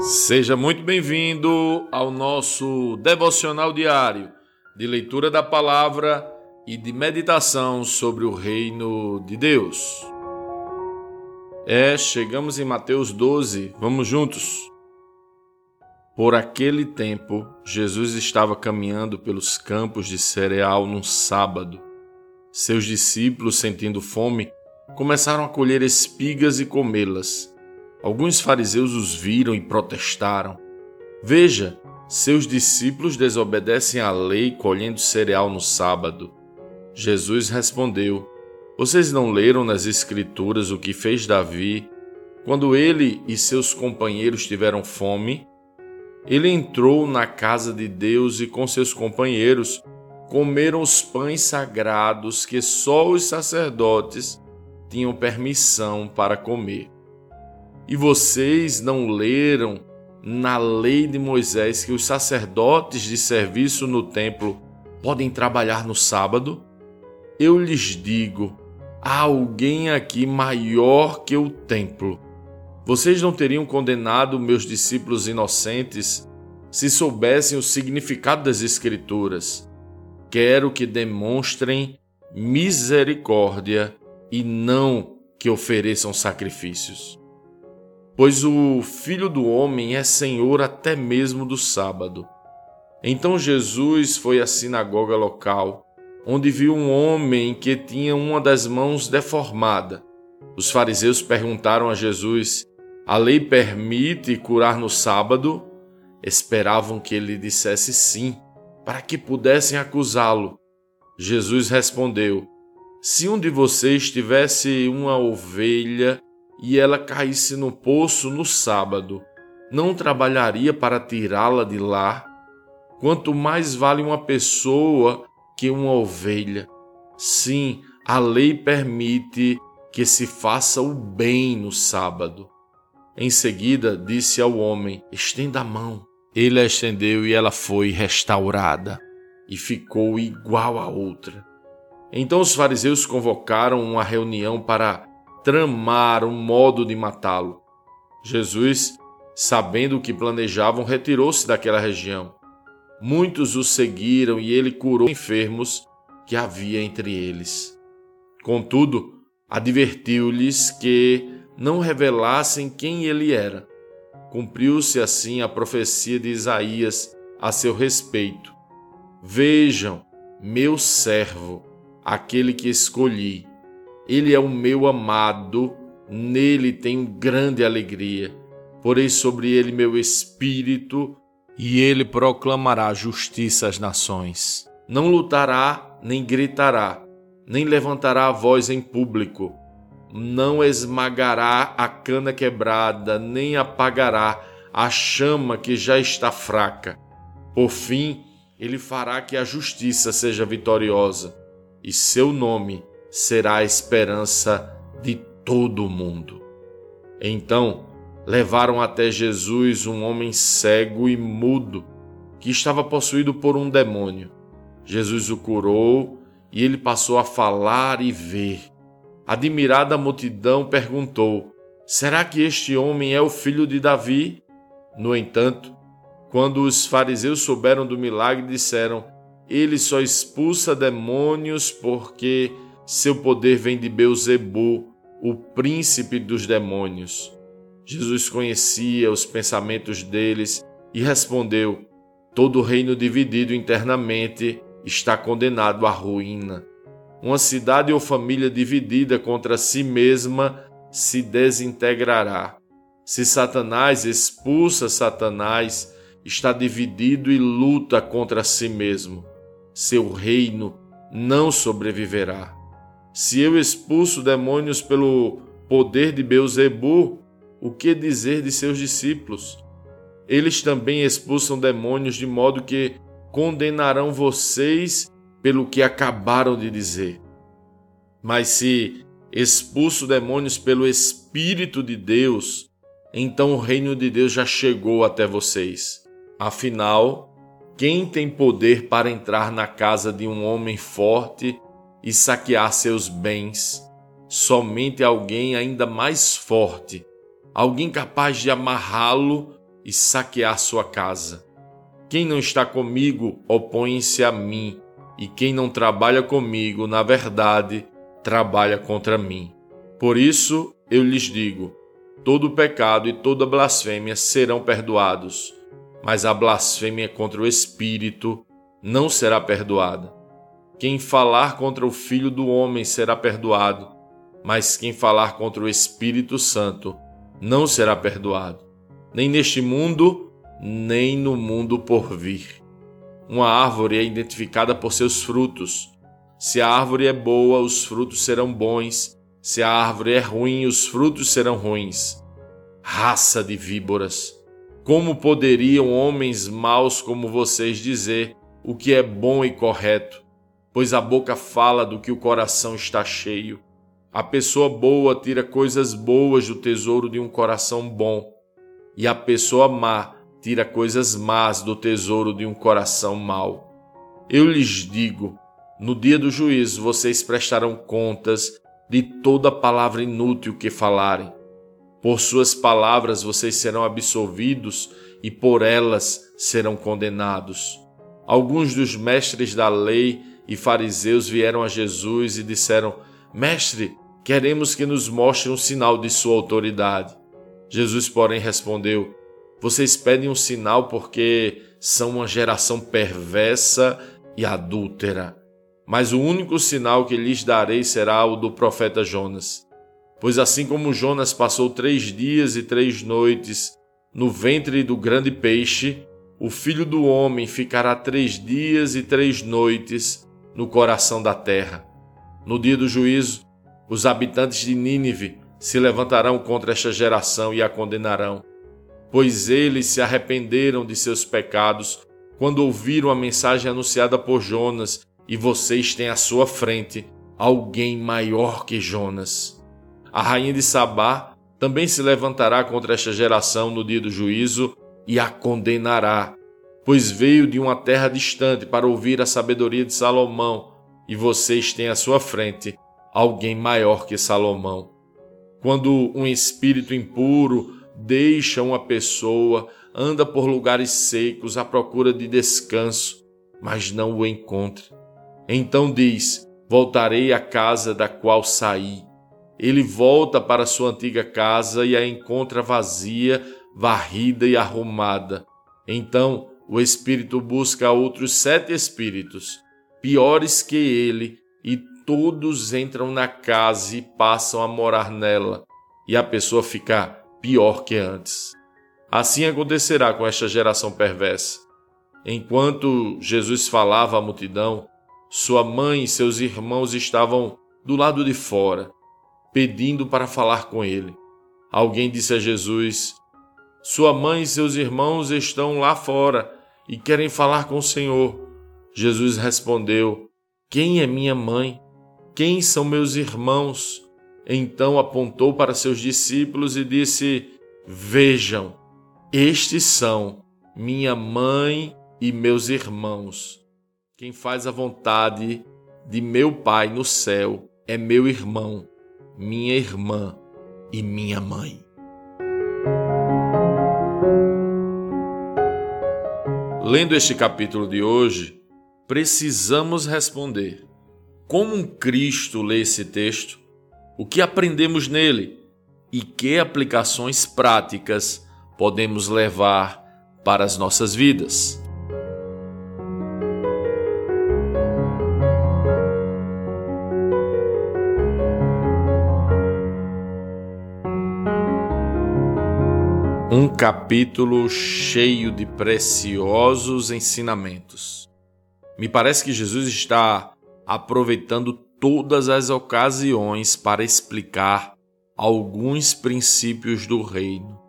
Seja muito bem-vindo ao nosso devocional diário de leitura da palavra e de meditação sobre o reino de Deus. É, chegamos em Mateus 12, vamos juntos. Por aquele tempo, Jesus estava caminhando pelos campos de cereal num sábado. Seus discípulos, sentindo fome, começaram a colher espigas e comê-las. Alguns fariseus os viram e protestaram. Veja, seus discípulos desobedecem à lei colhendo cereal no sábado. Jesus respondeu: Vocês não leram nas Escrituras o que fez Davi quando ele e seus companheiros tiveram fome? Ele entrou na casa de Deus e com seus companheiros comeram os pães sagrados que só os sacerdotes tinham permissão para comer. E vocês não leram na lei de Moisés que os sacerdotes de serviço no templo podem trabalhar no sábado? Eu lhes digo: há alguém aqui maior que o templo. Vocês não teriam condenado meus discípulos inocentes se soubessem o significado das Escrituras. Quero que demonstrem misericórdia e não que ofereçam sacrifícios pois o Filho do Homem é Senhor até mesmo do sábado. Então Jesus foi à sinagoga local, onde viu um homem que tinha uma das mãos deformada. Os fariseus perguntaram a Jesus: A lei permite curar no sábado? Esperavam que ele dissesse sim, para que pudessem acusá-lo. Jesus respondeu: Se um de vocês tivesse uma ovelha e ela caísse no poço no sábado, não trabalharia para tirá-la de lá? Quanto mais vale uma pessoa que uma ovelha. Sim, a lei permite que se faça o bem no sábado. Em seguida, disse ao homem: Estenda a mão. Ele a estendeu e ela foi restaurada e ficou igual a outra. Então os fariseus convocaram uma reunião para tramar um modo de matá-lo. Jesus, sabendo o que planejavam, retirou-se daquela região. Muitos o seguiram e ele curou enfermos que havia entre eles. Contudo, advertiu-lhes que não revelassem quem ele era. Cumpriu-se assim a profecia de Isaías a seu respeito. Vejam, meu servo, aquele que escolhi, ele é o meu amado, nele tenho grande alegria. Porei sobre ele meu espírito, e ele proclamará justiça às nações. Não lutará, nem gritará, nem levantará a voz em público. Não esmagará a cana quebrada, nem apagará a chama que já está fraca. Por fim, ele fará que a justiça seja vitoriosa, e seu nome será a esperança de todo o mundo. Então levaram até Jesus um homem cego e mudo que estava possuído por um demônio. Jesus o curou e ele passou a falar e ver. Admirada a multidão perguntou: Será que este homem é o filho de Davi? No entanto, quando os fariseus souberam do milagre, disseram: Ele só expulsa demônios porque seu poder vem de Beuzebu, o príncipe dos demônios. Jesus conhecia os pensamentos deles e respondeu: Todo reino dividido internamente está condenado à ruína. Uma cidade ou família dividida contra si mesma se desintegrará. Se Satanás expulsa Satanás, está dividido e luta contra si mesmo. Seu reino não sobreviverá. Se eu expulso demônios pelo poder de Beuzebu, o que dizer de seus discípulos? Eles também expulsam demônios de modo que condenarão vocês pelo que acabaram de dizer. Mas se expulso demônios pelo Espírito de Deus, então o reino de Deus já chegou até vocês. Afinal, quem tem poder para entrar na casa de um homem forte e saquear seus bens. Somente alguém ainda mais forte, alguém capaz de amarrá-lo e saquear sua casa. Quem não está comigo opõe-se a mim, e quem não trabalha comigo, na verdade, trabalha contra mim. Por isso eu lhes digo: todo pecado e toda blasfêmia serão perdoados, mas a blasfêmia contra o Espírito não será perdoada. Quem falar contra o Filho do Homem será perdoado, mas quem falar contra o Espírito Santo não será perdoado, nem neste mundo, nem no mundo por vir. Uma árvore é identificada por seus frutos. Se a árvore é boa, os frutos serão bons. Se a árvore é ruim, os frutos serão ruins. Raça de víboras! Como poderiam homens maus como vocês dizer o que é bom e correto? Pois a boca fala do que o coração está cheio. A pessoa boa tira coisas boas do tesouro de um coração bom, e a pessoa má tira coisas más do tesouro de um coração mau. Eu lhes digo: no dia do juízo vocês prestarão contas de toda palavra inútil que falarem. Por suas palavras vocês serão absolvidos e por elas serão condenados. Alguns dos mestres da lei e fariseus vieram a Jesus e disseram: Mestre, queremos que nos mostre um sinal de sua autoridade. Jesus, porém, respondeu: Vocês pedem um sinal porque são uma geração perversa e adúltera. Mas o único sinal que lhes darei será o do profeta Jonas. Pois assim como Jonas passou três dias e três noites no ventre do grande peixe, o filho do homem ficará três dias e três noites no coração da terra. No dia do juízo, os habitantes de Nínive se levantarão contra esta geração e a condenarão, pois eles se arrependeram de seus pecados quando ouviram a mensagem anunciada por Jonas, e vocês têm à sua frente alguém maior que Jonas. A rainha de Sabá também se levantará contra esta geração no dia do juízo e a condenará, pois veio de uma terra distante para ouvir a sabedoria de Salomão, e vocês têm à sua frente alguém maior que Salomão. Quando um espírito impuro deixa uma pessoa, anda por lugares secos à procura de descanso, mas não o encontra. Então diz: Voltarei à casa da qual saí. Ele volta para sua antiga casa e a encontra vazia, varrida e arrumada. Então o espírito busca outros sete espíritos, piores que ele, e todos entram na casa e passam a morar nela, e a pessoa fica pior que antes. Assim acontecerá com esta geração perversa. Enquanto Jesus falava à multidão, sua mãe e seus irmãos estavam do lado de fora, pedindo para falar com ele. Alguém disse a Jesus: Sua mãe e seus irmãos estão lá fora e querem falar com o Senhor. Jesus respondeu: Quem é minha mãe? quem são meus irmãos? Então apontou para seus discípulos e disse: Vejam, estes são minha mãe e meus irmãos. Quem faz a vontade de meu Pai no céu é meu irmão, minha irmã e minha mãe. Lendo este capítulo de hoje, precisamos responder. Como um Cristo lê esse texto, o que aprendemos nele? E que aplicações práticas podemos levar para as nossas vidas. Um capítulo cheio de preciosos ensinamentos. Me parece que Jesus está aproveitando todas as ocasiões para explicar alguns princípios do reino.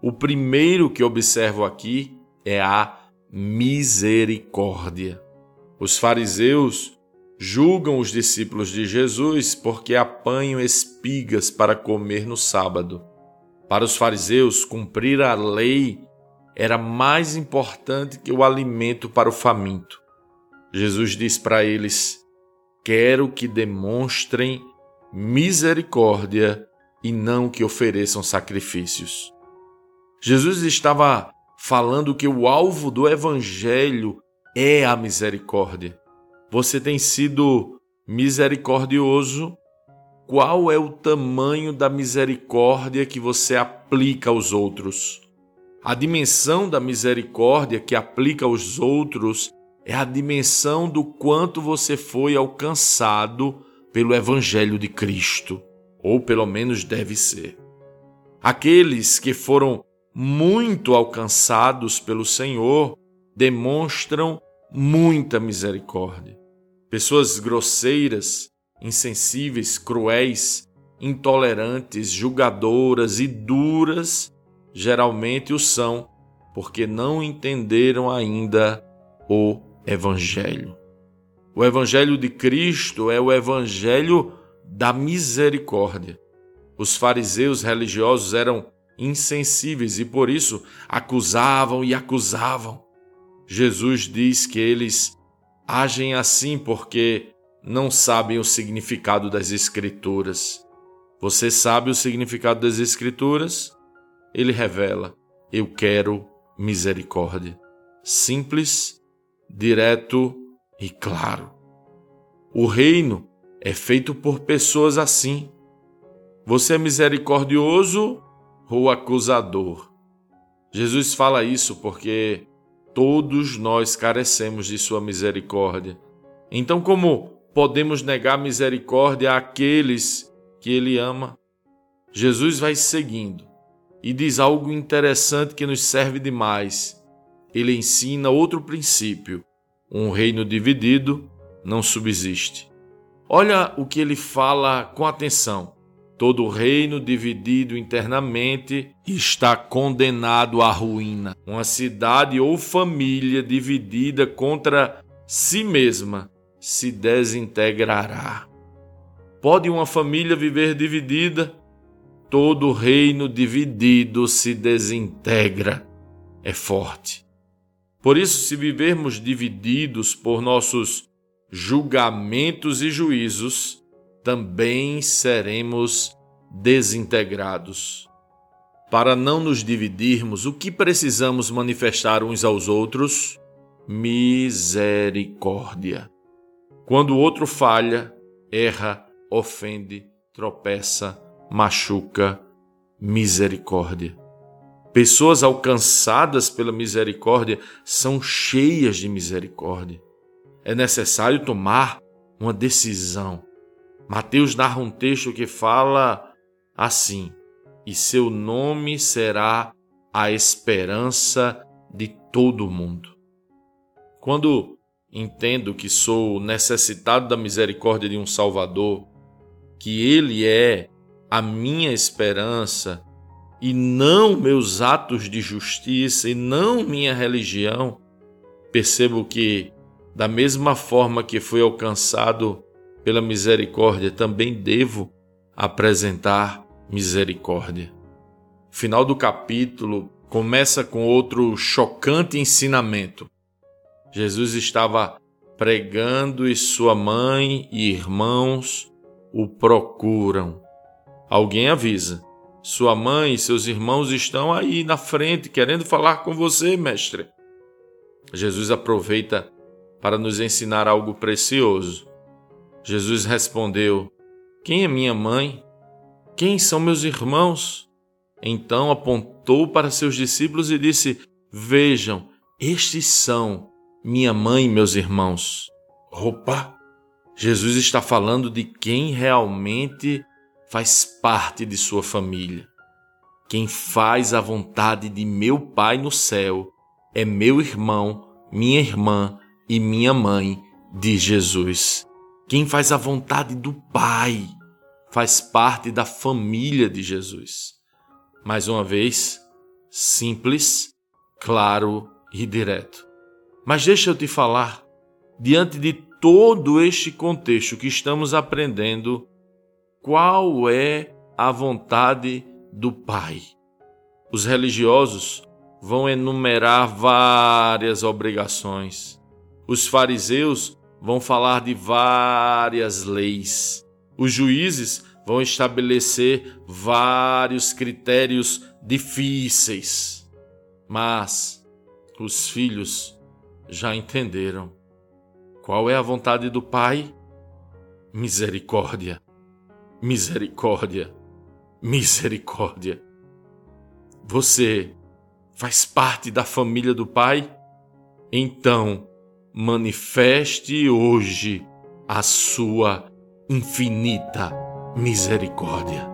O primeiro que observo aqui é a misericórdia. Os fariseus julgam os discípulos de Jesus porque apanham espigas para comer no sábado. Para os fariseus, cumprir a lei era mais importante que o alimento para o faminto. Jesus diz para eles: quero que demonstrem misericórdia e não que ofereçam sacrifícios. Jesus estava falando que o alvo do evangelho é a misericórdia. Você tem sido misericordioso? Qual é o tamanho da misericórdia que você aplica aos outros? A dimensão da misericórdia que aplica aos outros é a dimensão do quanto você foi alcançado pelo Evangelho de Cristo, ou pelo menos deve ser. Aqueles que foram muito alcançados pelo Senhor demonstram muita misericórdia. Pessoas grosseiras, insensíveis, cruéis, intolerantes, julgadoras e duras geralmente o são, porque não entenderam ainda o Evangelho. O Evangelho de Cristo é o Evangelho da misericórdia. Os fariseus religiosos eram insensíveis e por isso acusavam e acusavam. Jesus diz que eles agem assim porque não sabem o significado das Escrituras. Você sabe o significado das Escrituras? Ele revela: Eu quero misericórdia. Simples, direto e claro. O reino é feito por pessoas assim. Você é misericordioso ou acusador? Jesus fala isso porque todos nós carecemos de Sua misericórdia. Então, como podemos negar misericórdia àqueles que Ele ama? Jesus vai seguindo e diz algo interessante que nos serve demais. Ele ensina outro princípio: um reino dividido não subsiste. Olha o que ele fala com atenção. Todo reino dividido internamente está condenado à ruína. Uma cidade ou família dividida contra si mesma se desintegrará. Pode uma família viver dividida? Todo reino dividido se desintegra. É forte. Por isso, se vivermos divididos por nossos julgamentos e juízos, também seremos desintegrados. Para não nos dividirmos, o que precisamos manifestar uns aos outros? Misericórdia. Quando o outro falha, erra, ofende, tropeça, machuca, misericórdia. Pessoas alcançadas pela misericórdia são cheias de misericórdia. É necessário tomar uma decisão Mateus narra um texto que fala assim: E seu nome será a esperança de todo o mundo. Quando entendo que sou necessitado da misericórdia de um Salvador, que Ele é a minha esperança e não meus atos de justiça e não minha religião, percebo que, da mesma forma que fui alcançado pela misericórdia, também devo apresentar misericórdia. final do capítulo começa com outro chocante ensinamento. Jesus estava pregando e sua mãe e irmãos o procuram. Alguém avisa: sua mãe e seus irmãos estão aí na frente querendo falar com você, mestre. Jesus aproveita para nos ensinar algo precioso. Jesus respondeu: Quem é minha mãe? Quem são meus irmãos? Então apontou para seus discípulos e disse: Vejam, estes são minha mãe meus irmãos. Opa! Jesus está falando de quem realmente faz parte de sua família. Quem faz a vontade de meu Pai no céu é meu irmão, minha irmã e minha mãe, diz Jesus. Quem faz a vontade do Pai faz parte da família de Jesus. Mais uma vez, simples, claro e direto. Mas deixa eu te falar, diante de todo este contexto que estamos aprendendo, qual é a vontade do Pai? Os religiosos vão enumerar várias obrigações. Os fariseus vão falar de várias leis. Os juízes vão estabelecer vários critérios difíceis, mas os filhos já entenderam qual é a vontade do Pai. Misericórdia, misericórdia, misericórdia. Você faz parte da família do Pai? Então, manifeste hoje a sua infinita misericórdia.